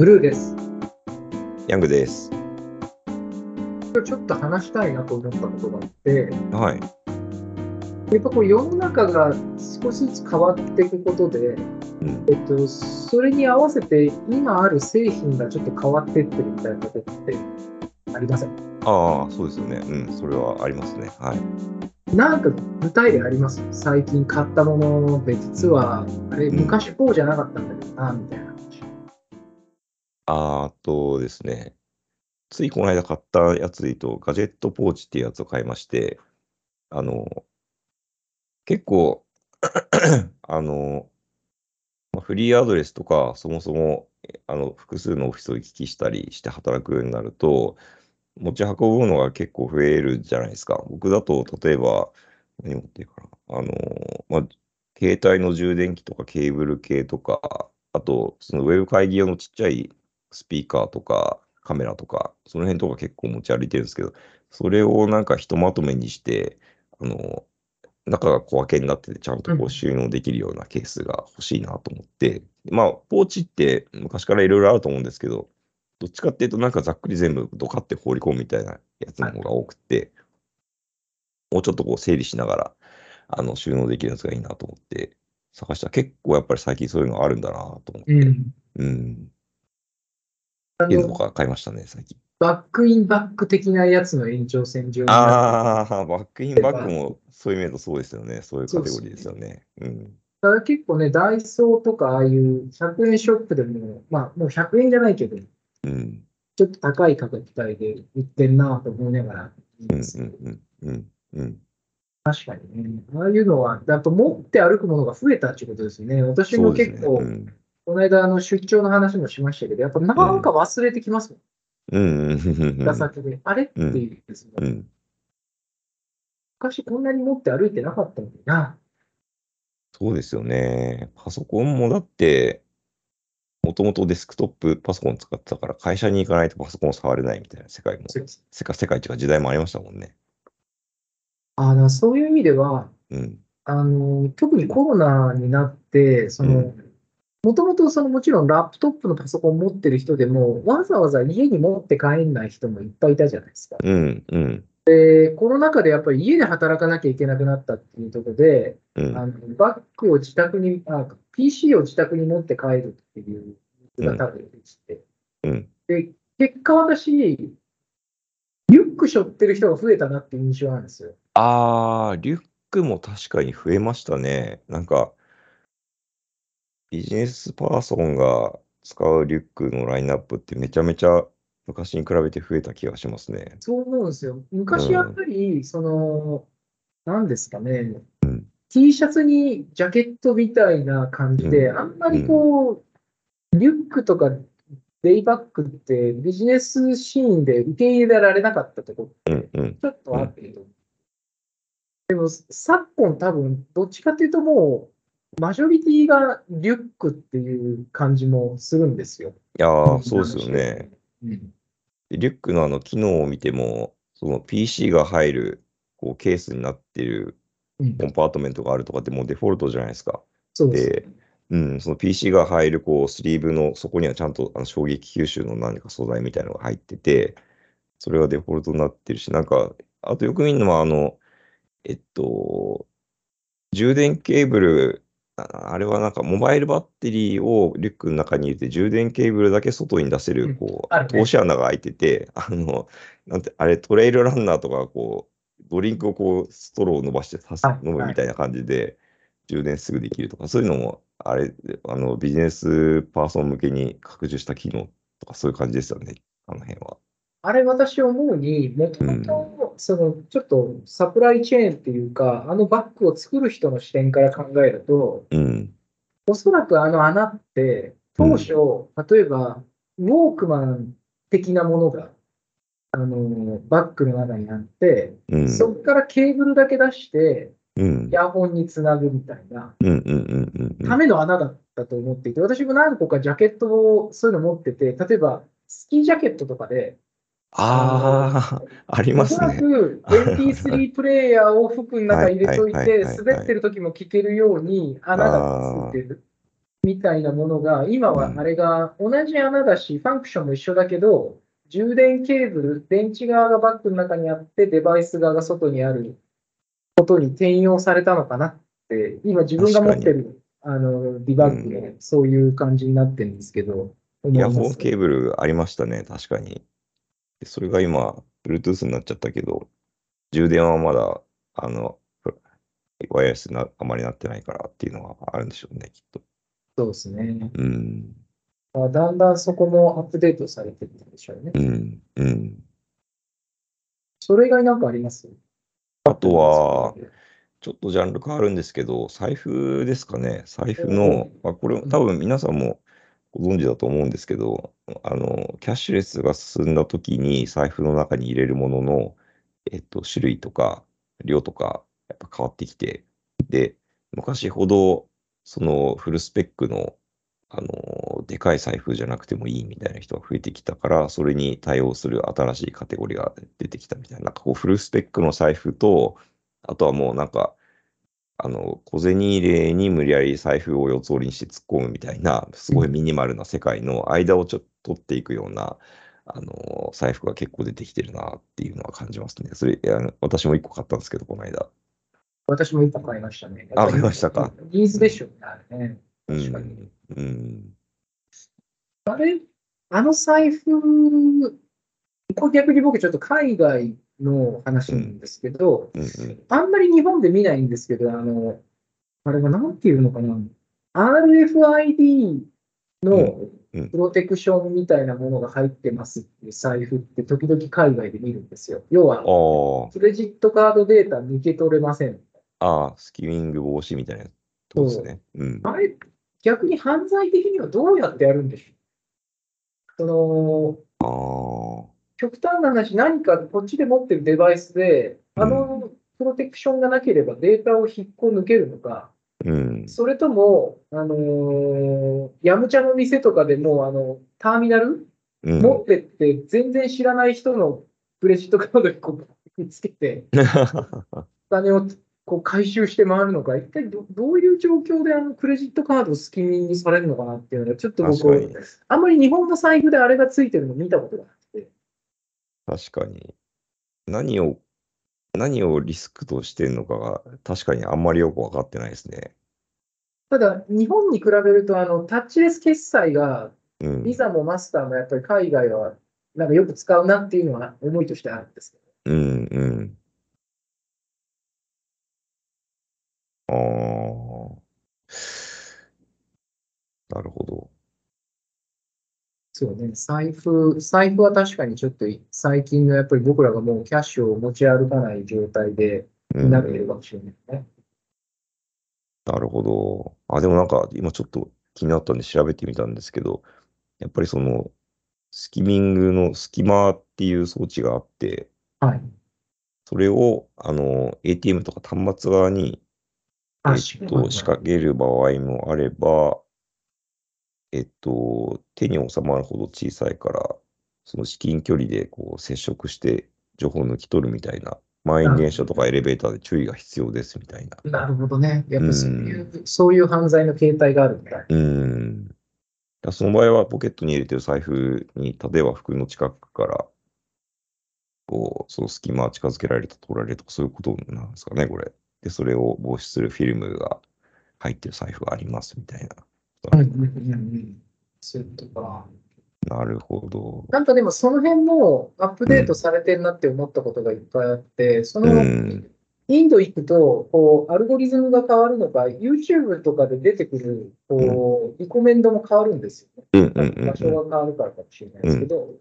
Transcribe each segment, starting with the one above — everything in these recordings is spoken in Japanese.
ブルーです。ヤングです。ちょっと話したいなと思ったことがあって、はい。やっぱこう世の中が少しずつ変わっていくことで、うん。えっと、それに合わせて今ある製品がちょっと変わっていってるみたいなことってありません？ああ、そうですよね。うん。それはありますね。はい。なんか具体例あります？最近買ったもので実は、あれうん昔こうじゃなかったんだけどな、みたいな話。あとですね。ついこの間買ったやつで言うと、ガジェットポーチっていうやつを買いまして、あの、結構、あの、フリーアドレスとか、そもそも、あの、複数のオフィスを行き来したりして働くようになると、持ち運ぶのが結構増えるじゃないですか。僕だと、例えば、何持ってるかな。あの、まあ、携帯の充電器とかケーブル系とか、あと、そのウェブ会議用のちっちゃいスピーカーとかカメラとか、その辺とか結構持ち歩いてるんですけど、それをなんかひとまとめにして、あの、中が小分けになってて、ちゃんとこうんう収納できるようなケースが欲しいなと思って、まあ、ポーチって昔からいろいろあると思うんですけど、どっちかっていうと、なんかざっくり全部ドカって放り込むみたいなやつの方が多くて、もうちょっとこう整理しながら、あの、収納できるやつがいいなと思って探したら、結構やっぱり最近そういうのあるんだなと思って、うん。うん。あっていうのとのか買いましたね、最近。バックインバック的なやつの延長線上ああ、バックインバックもそういう意味だとそうですよね。そういうカテゴリーですよね。うん。だから結構ね、ダイソーとかああいう100円ショップでも、まあもう100円じゃないけど、うん。ちょっと高い価格帯で売ってんなと思いながら見うん。うん。うん。うん。確かにね、ああいうのは、やっぱ持って歩くものが増えたってことですね。私も。結構、うん。この間あの出張の話もしましたけど、やっぱなんか忘れてきますもん、うん。うん。出先で。あれ？ってうんいうですね、うん。昔こんなに持って歩いてなかったのにな。そうですよね。パソコンもだって、もともとデスクトップパソコン使ってたから、会社に行かないとパソコン触れないみたいな世界も、世界、世界っていうか時代もありましたもんね。あだそういう意味では、うん。あの特にコロナになって、その、もともとそのもちろんラップトップのパソコン持ってる人でも、わざわざ家に持って帰んない人もいっぱいいたじゃないですか。うん。うん。で、コロナ禍でやっぱり家で働かなきゃいけなくなったっていうところで、うん。あのバッグを自宅にあ、PC を自宅に持って帰るっていうのが多分できて、うん。で、結果私、リュック背負ってる人が増えたなっていう印象なんですよ。ああ、リュックも確かに増えましたね。なんか、ビジネスパーソンが使うリュックのラインナップってめちゃめちゃ昔に比べて増えた気がしますね。そう思うんですよ。昔やっぱり、その、なんですかね、うん T シャツにジャケットみたいな感じで、うんあんまりこう、リュックとかデイバッグってビジネスシーンで受け入れられなかったところうんうん。ちょっとあるけど、でも昨今多分、どっちかっていうともう、マジョリティがリュックっていう感じもするんですよ。いやー、そうですよね。うん。でリュックのあの機能を見ても、その PC が入るこうケースになってるうんコンパートメントがあるとかってもうデフォルトじゃないですか。そうですで、うん、その PC が入るこうスリーブの底にはちゃんとあの衝撃吸収の何か素材みたいなのが入ってて、それがデフォルトになってるし、なんか、あとよく見るのは、あの、えっと、充電ケーブル、ああれはなんかモバイルバッテリーをリュックの中に入れて、充電ケーブルだけ外に出せうん。る、こう、通し穴が開いてて、あの、なんて、あれ、トレイルランナーとか、こう、ドリンクをこう、ストローを伸ばしてさすはい。飲むみたいな感じで、充電すぐできるとか、そういうのも、あれ、あの、ビジネスパーソン向けに拡充した機能とか、そういう感じですよね、あの辺は。あれ、私思うに、もともと、その、ちょっとサプライチェーンっていうか、あのバッグを作る人の視点から考えると、うん。おそらくあの穴って、当初、例えば、ウォークマン的なものが、あの、バッグの中にあって、うん。そこからケーブルだけ出して、うん。イヤホンにつなぐみたいな、ための穴だったと思っていて、私も何個かジャケットをそういうの持ってて、例えば、スキージャケットとかで、ああ、ありおそらますね。く MP3 プレイヤーを服の中に入れといて滑ってる時も聴けるように穴がついてる。みたいなものが、今はあれが同じ穴だし、ファンクションも一緒だけど、充電ケーブル、電池側がバッグの中にあって、デバイス側が外にあることに転用されたのかなって、今自分が持ってるあのディバッグでそういう感じになってるんですけど、思イヤホンケーブルありましたね、確かに。でそれが今、Bluetooth になっちゃったけど、充電はまだ、あの、ワイヤレスなあまりなってないからっていうのはあるんでしょうね、きっと。そうですね。うん、まあだんだんそこもアップデートされてるんでしょうね。うん、うん。それ以外なんかあります？あとは、ちょっとジャンル変わるんですけど、財布ですかね。財布の、まあ、これ多分皆さんもご存知だと思うんですけど、あの、キャッシュレスが進んだ時に財布の中に入れるものの、えっと、種類とか量とかやっぱ変わってきて、で、昔ほどそのフルスペックの、あの、でかい財布じゃなくてもいいみたいな人が増えてきたから、それに対応する新しいカテゴリーが出てきたみたいな、なんかこうフルスペックの財布と、あとはもうなんか、あの、小銭入れに無理やり財布を四つ折りにして突っ込むみたいな、すごいミニマルな世界の間をちょっと取っていくような、あの、財布が結構出てきてるなっていうのは感じますね。それ、あの私も一個買ったんですけど、この間。私も一個買いましたね。あ買いましたか。ニーズでしょうね、あれね。う確かに。ん。うん。あれ、あの財布、これ逆に僕ちょっと海外の話なんですけど、うんうん。あんまり日本で見ないんですけど、あの、あれはなんていうのかな、RFID のプロテクションみたいなものが入ってますっていう財布って時々海外で見るんですよ。要は、あクレジットカードデータ抜け取れません。あ、ああ、スキミング防止みたいなことですね。うん。あれ、逆に犯罪的にはどうやってやるんでしょうその、ああ、極端な話、何かこっちで持ってるデバイスで、あのプロテクションがなければデータを引っこ抜けるのか、うん。それとも、あのーヤムチャの店とかでもあのターミナルうん。持ってって、全然知らない人のクレジットカードにこう見つけて、お 金をこう回収して回るのか、一体どどういう状況であのクレジットカードをスキミングされるのかなっていうのが、ちょっと僕あんまり日本の財布であれがついてるの見たことがなくて。確かに。何を、何をリスクとしてるのかが、確かにあんまりよく分かってないですね。ただ、日本に比べると、あのタッチレス決済が、うん。ビザもマスターもやっぱり海外はなんかよく使うなっていうのは思いとしてあるんですけど。うん、うん。ああ。なるほど。そうね、財布、財布は確かにちょっと最近のやっぱり僕らがもうキャッシュを持ち歩かない状態でうんなっているかもしれないね。なるほど。あ、でもなんか今ちょっと気になったんで調べてみたんですけど、やっぱりそのスキミングの隙間っていう装置があって、はい。それをあの ATM とか端末側に、あえっと、仕掛ける場合もあれば、えっと、手に収まるほど小さいから、その至近距離でこう接触して情報を抜き取るみたいな、満員電車とかエレベーターで注意が必要ですみたいな。なるほどね。やっぱそういう、そういう犯罪の形態があるんだ。うん。だその場合はポケットに入れてる財布に、例えば服の近くから、こう、その隙間近づけられると取られるとか、そういうことなんですかね、これ。で、それを防止するフィルムが入ってる財布がありますみたいうんうんうんうん。そういうことか。な。なるほど。なんかでもその辺もアップデートされてるなって思ったことがいっぱいあって、その、うん。インド行くと、こう、アルゴリズムが変わるのか、YouTube とかで出てくる、こう、リコメンドも変わるんですよね。うんうんうん場所が変わるからかもしれないですけど、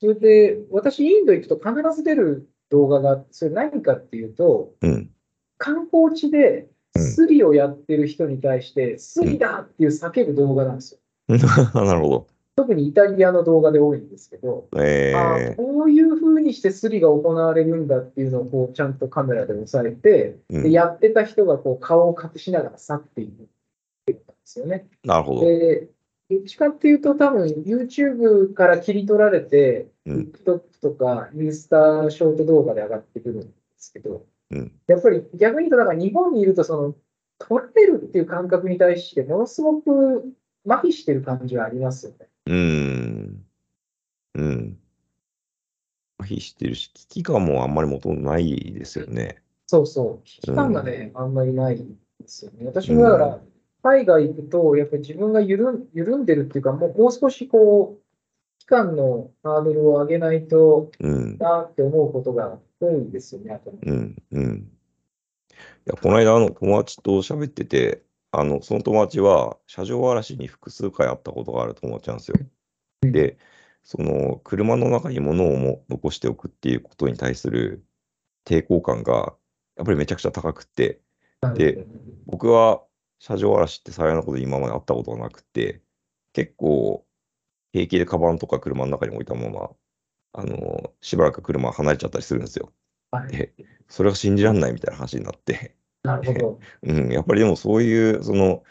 それで、私、インド行くと必ず出る動画がそれ何かっていうと、うん。うん。観光地でうんスリをやってる人に対して、スリだっていう叫ぶ動画なんですよ。なるほど。特にイタリアの動画で多いんですけど、えああえこういう風にしてスリが行われるんだっていうのをこうちゃんとカメラで押さえて、うん、でやってた人がこう顔を隠しながら去っていくっていうんですよね。なるほど。で、どっちかっていうと多分 YouTube から切り取られて、うん TikTok とかインスタショート動画で上がってくるんですけど、うん。やっぱり逆に言うと、だから日本にいるとその取られるっていう感覚に対して、ものすごく麻痺してる感じはありますよね。うん。うん。麻痺してるし、危機感もあんまり求めないですよね。そうそう。危機感がね、あんまりないですよね。私もだから、海外行くと、やっぱり自分が緩ん緩んでるっていうか、もうもう少しこう、期間のハードルを上げないとうん。なって思うことが多いんですよね、あとうん。うん。いや、この間、あの、友達と喋ってて、あの、その友達は、車上荒らしに複数回会ったことがある友達なんですよ。で、その、車の中に物をも残しておくっていうことに対する抵抗感が、やっぱりめちゃくちゃ高くって、で僕は車上荒らしって幸いなこと今まであったことがなくて、結構平気でカバンとか車の中に置いたまま、あの、しばらく車離れちゃったりするんですよ。はいでそれが信じられないみたいな話になって、なるほど。うん、やっぱりでもそういう、その、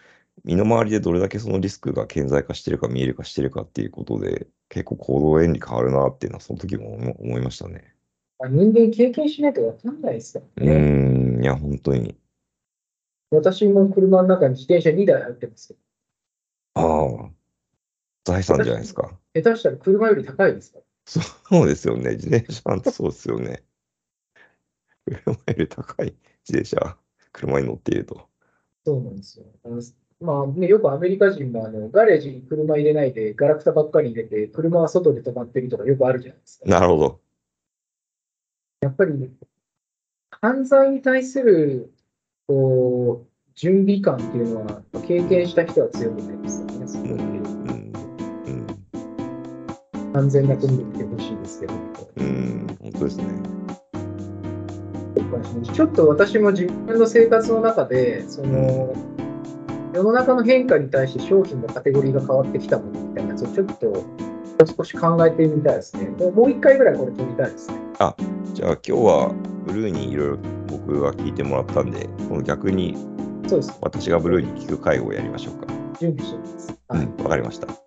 身の回りでどれだけそのリスクが顕在化してるか見えるかしてるかっていうことで、結構行動原理変わるなっていうのは、その時も思思いましたね。人間経験しないと分かんないですようね。ーん、いや、本当に。私も車の中に自転車2台入ってますよ。ああ、財産じゃないですか。下手したら車より高いですか？ら。そうですよね。自転車なんてそうですよね。車より高い自転車、車に乗っていると。そうなんですよ。あのまあね、よくアメリカ人もあのガレージに車入れないで、ガラクタばっかり入れて、車は外で止まってるとかよくあるじゃないですか。なるほど。やっぱり、犯罪に対するこう準備感っていうのは、経験した人は強くないですよね。そこうん、うでん、うん、安全な国で見てほしいですけど。うん、本当ですね。ちょっと私も自分の生活の中で、その、世の中の変化に対して商品のカテゴリーが変わってきたものみたいなやつをちょっと、もう少し考えてみたいですね。もう一回ぐらいこれ撮りたいですね。じゃあ今日はブルーにいろいろ僕が聞いてもらったんで、この逆にそうです。私がブルーに聞く会をやりましょうか。準備しておきます。はい。うん、わかりました。